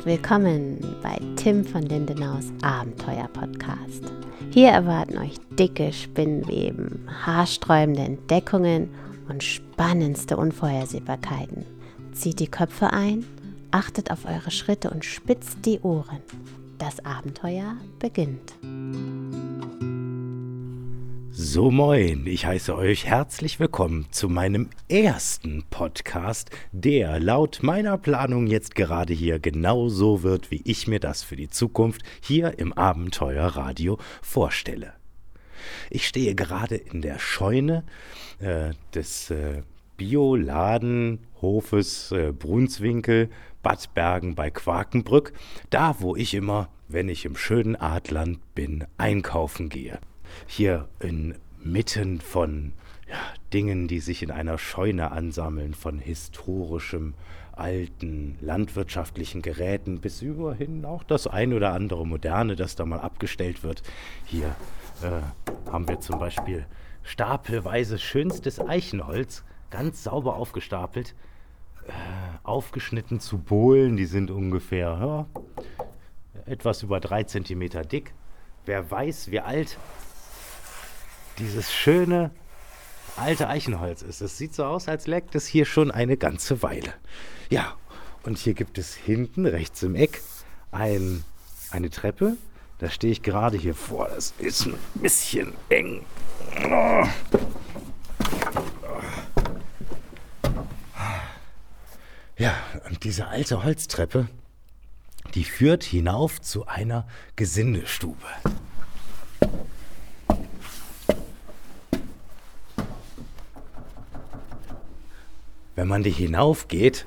seid willkommen bei Tim von Lindenaus Abenteuer Podcast. Hier erwarten euch dicke Spinnweben, haarsträubende Entdeckungen und spannendste Unvorhersehbarkeiten. Zieht die Köpfe ein, achtet auf eure Schritte und spitzt die Ohren. Das Abenteuer beginnt. So moin, ich heiße euch herzlich willkommen zu meinem ersten Podcast, der laut meiner Planung jetzt gerade hier genauso wird, wie ich mir das für die Zukunft hier im Abenteuerradio vorstelle. Ich stehe gerade in der Scheune äh, des äh, Bioladenhofes äh, Brunswinkel, Bad Bergen bei Quakenbrück, da wo ich immer, wenn ich im schönen Adland bin, einkaufen gehe hier inmitten von ja, Dingen, die sich in einer Scheune ansammeln, von historischem, alten, landwirtschaftlichen Geräten bis überhin auch das ein oder andere Moderne, das da mal abgestellt wird. Hier äh, haben wir zum Beispiel stapelweise schönstes Eichenholz, ganz sauber aufgestapelt, äh, aufgeschnitten zu Bohlen, die sind ungefähr ja, etwas über drei Zentimeter dick. Wer weiß, wie alt dieses schöne alte Eichenholz ist. Es sieht so aus, als leckt es hier schon eine ganze Weile. Ja, und hier gibt es hinten rechts im Eck ein, eine Treppe. Da stehe ich gerade hier vor. Das ist ein bisschen eng. Ja, und diese alte Holztreppe, die führt hinauf zu einer Gesindestube. Wenn man die hinaufgeht,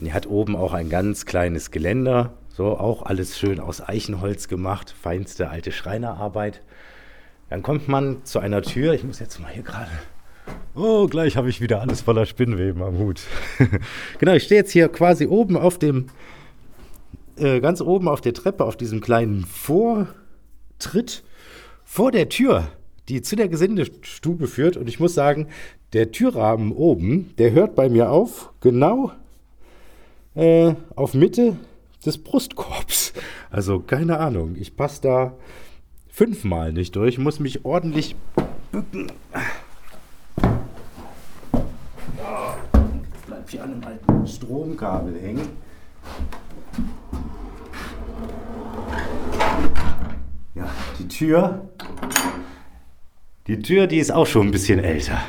die hat oben auch ein ganz kleines Geländer, so auch alles schön aus Eichenholz gemacht, feinste alte Schreinerarbeit. Dann kommt man zu einer Tür, ich muss jetzt mal hier gerade. Oh, gleich habe ich wieder alles voller Spinnweben am Hut. genau, ich stehe jetzt hier quasi oben auf dem, äh, ganz oben auf der Treppe, auf diesem kleinen Vortritt vor der Tür, die zu der Gesindestube führt. Und ich muss sagen, der Türrahmen oben, der hört bei mir auf, genau äh, auf Mitte des Brustkorbs. Also keine Ahnung, ich passe da fünfmal nicht durch, muss mich ordentlich bücken. Oh, bleib hier an einem alten Stromkabel hängen. Ja, die Tür. Die Tür, die ist auch schon ein bisschen älter.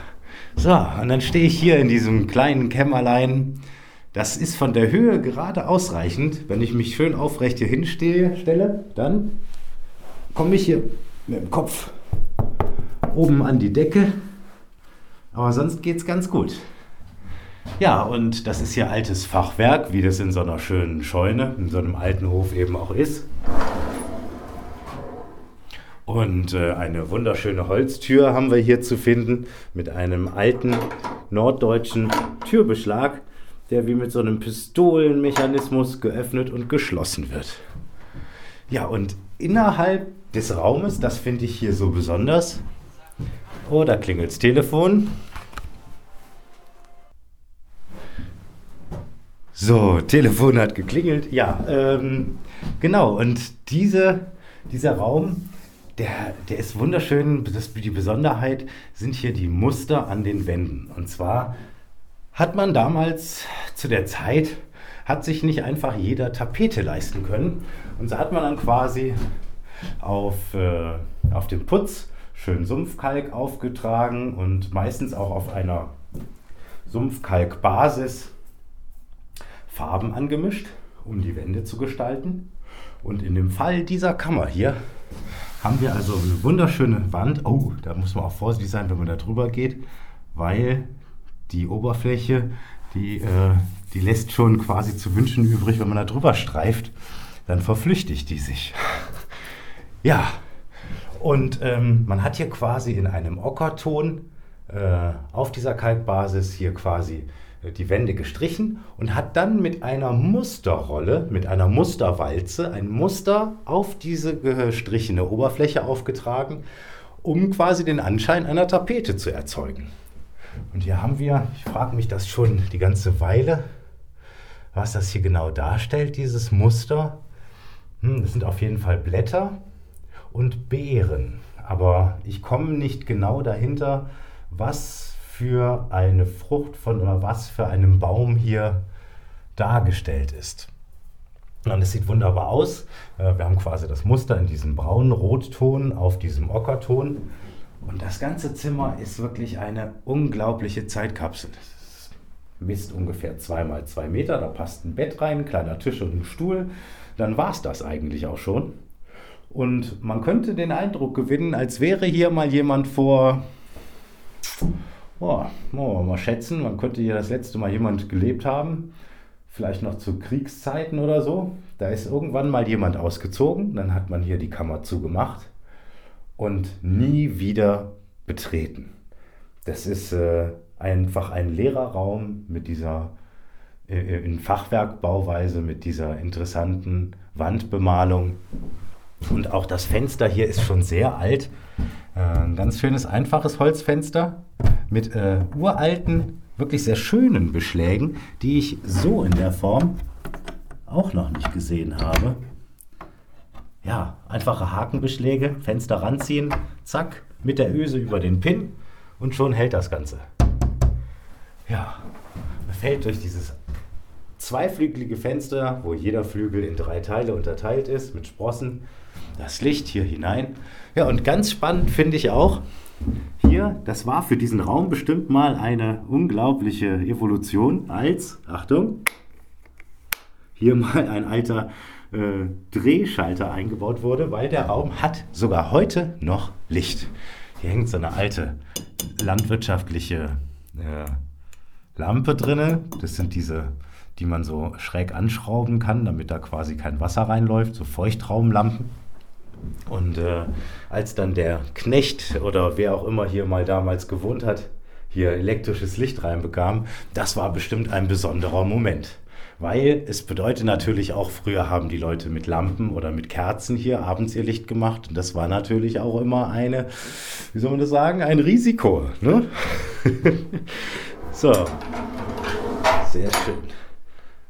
So, und dann stehe ich hier in diesem kleinen Kämmerlein. Das ist von der Höhe gerade ausreichend. Wenn ich mich schön aufrecht hier hinstehe, stelle, dann komme ich hier mit dem Kopf oben an die Decke. Aber sonst geht es ganz gut. Ja, und das ist hier altes Fachwerk, wie das in so einer schönen Scheune, in so einem alten Hof eben auch ist. Und äh, eine wunderschöne Holztür haben wir hier zu finden mit einem alten norddeutschen Türbeschlag, der wie mit so einem Pistolenmechanismus geöffnet und geschlossen wird. Ja, und innerhalb des Raumes, das finde ich hier so besonders. Oh, da klingelt das Telefon. So, Telefon hat geklingelt. Ja, ähm, genau. Und diese, dieser Raum der, der ist wunderschön. Das, die Besonderheit sind hier die Muster an den Wänden. Und zwar hat man damals zu der Zeit, hat sich nicht einfach jeder Tapete leisten können. Und so hat man dann quasi auf, äh, auf dem Putz schön Sumpfkalk aufgetragen und meistens auch auf einer Sumpfkalkbasis Farben angemischt, um die Wände zu gestalten. Und in dem Fall dieser Kammer hier haben wir also eine wunderschöne Wand. Oh, da muss man auch vorsichtig sein, wenn man da drüber geht, weil die Oberfläche, die, äh, die lässt schon quasi zu wünschen übrig, wenn man da drüber streift, dann verflüchtigt die sich. ja, und ähm, man hat hier quasi in einem Ockerton äh, auf dieser Kalkbasis hier quasi die Wände gestrichen und hat dann mit einer Musterrolle, mit einer Musterwalze ein Muster auf diese gestrichene Oberfläche aufgetragen, um quasi den Anschein einer Tapete zu erzeugen. Und hier haben wir, ich frage mich das schon die ganze Weile, was das hier genau darstellt, dieses Muster. Hm, das sind auf jeden Fall Blätter und Beeren. Aber ich komme nicht genau dahinter, was für eine Frucht von was für einem Baum hier dargestellt ist. Und es sieht wunderbar aus. Äh, wir haben quasi das Muster in diesem braunen Rotton auf diesem Ockerton. Und das ganze Zimmer ist wirklich eine unglaubliche Zeitkapsel. Das misst ungefähr zweimal zwei Meter. Da passt ein Bett rein, ein kleiner Tisch und ein Stuhl. Dann war es das eigentlich auch schon. Und man könnte den Eindruck gewinnen, als wäre hier mal jemand vor, oh, wir mal schätzen, man könnte hier das letzte Mal jemand gelebt haben, vielleicht noch zu Kriegszeiten oder so. Da ist irgendwann mal jemand ausgezogen, dann hat man hier die Kammer zugemacht und nie wieder betreten. Das ist äh, einfach ein leerer Raum mit dieser äh, in Fachwerkbauweise, mit dieser interessanten Wandbemalung. Und auch das Fenster hier ist schon sehr alt. Äh, ein ganz schönes, einfaches Holzfenster mit äh, uralten, wirklich sehr schönen Beschlägen, die ich so in der Form auch noch nicht gesehen habe. Ja, einfache Hakenbeschläge, Fenster ranziehen, zack, mit der Öse über den Pin und schon hält das Ganze. Ja, man fällt durch dieses zweiflügelige Fenster, wo jeder Flügel in drei Teile unterteilt ist, mit Sprossen, das Licht hier hinein. Ja, und ganz spannend finde ich auch, hier, das war für diesen Raum bestimmt mal eine unglaubliche Evolution, als, Achtung, hier mal ein alter äh, Drehschalter eingebaut wurde, weil der Raum hat sogar heute noch Licht. Hier hängt so eine alte landwirtschaftliche äh, Lampe drinne. Das sind diese die man so schräg anschrauben kann, damit da quasi kein Wasser reinläuft, so Feuchtraumlampen. Und äh, als dann der Knecht oder wer auch immer hier mal damals gewohnt hat, hier elektrisches Licht reinbekam, das war bestimmt ein besonderer Moment. Weil es bedeutet natürlich auch, früher haben die Leute mit Lampen oder mit Kerzen hier abends ihr Licht gemacht. Und das war natürlich auch immer eine, wie soll man das sagen, ein Risiko. Ne? so, sehr schön.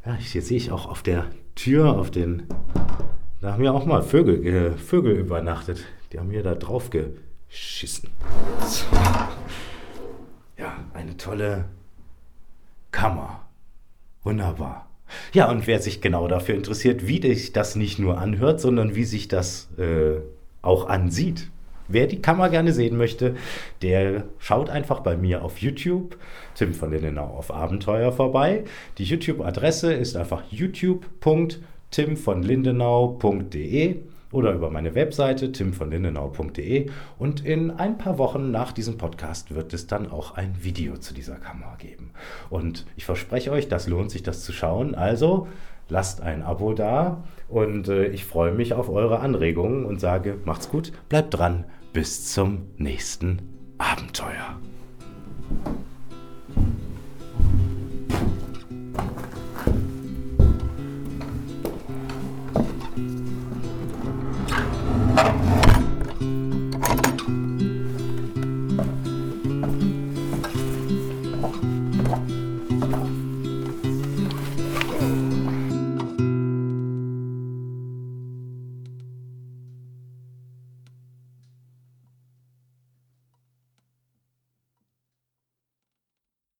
Ja, hier sehe ich auch auf der Tür, auf den. Da haben ja auch mal Vögel, äh, Vögel übernachtet. Die haben hier da drauf geschissen. So. Ja, eine tolle Kammer. Wunderbar. Ja, und wer sich genau dafür interessiert, wie sich das nicht nur anhört, sondern wie sich das äh, auch ansieht, Wer die Kammer gerne sehen möchte, der schaut einfach bei mir auf YouTube, Tim von Lindenau auf Abenteuer vorbei. Die YouTube-Adresse ist einfach youtube.timvonlindenau.de oder über meine Webseite timvonlindenau.de und in ein paar Wochen nach diesem Podcast wird es dann auch ein Video zu dieser Kammer geben. Und ich verspreche euch, das lohnt sich, das zu schauen. Also lasst ein Abo da und äh, ich freue mich auf eure Anregungen und sage, macht's gut, bleibt dran, bis zum nächsten Abenteuer.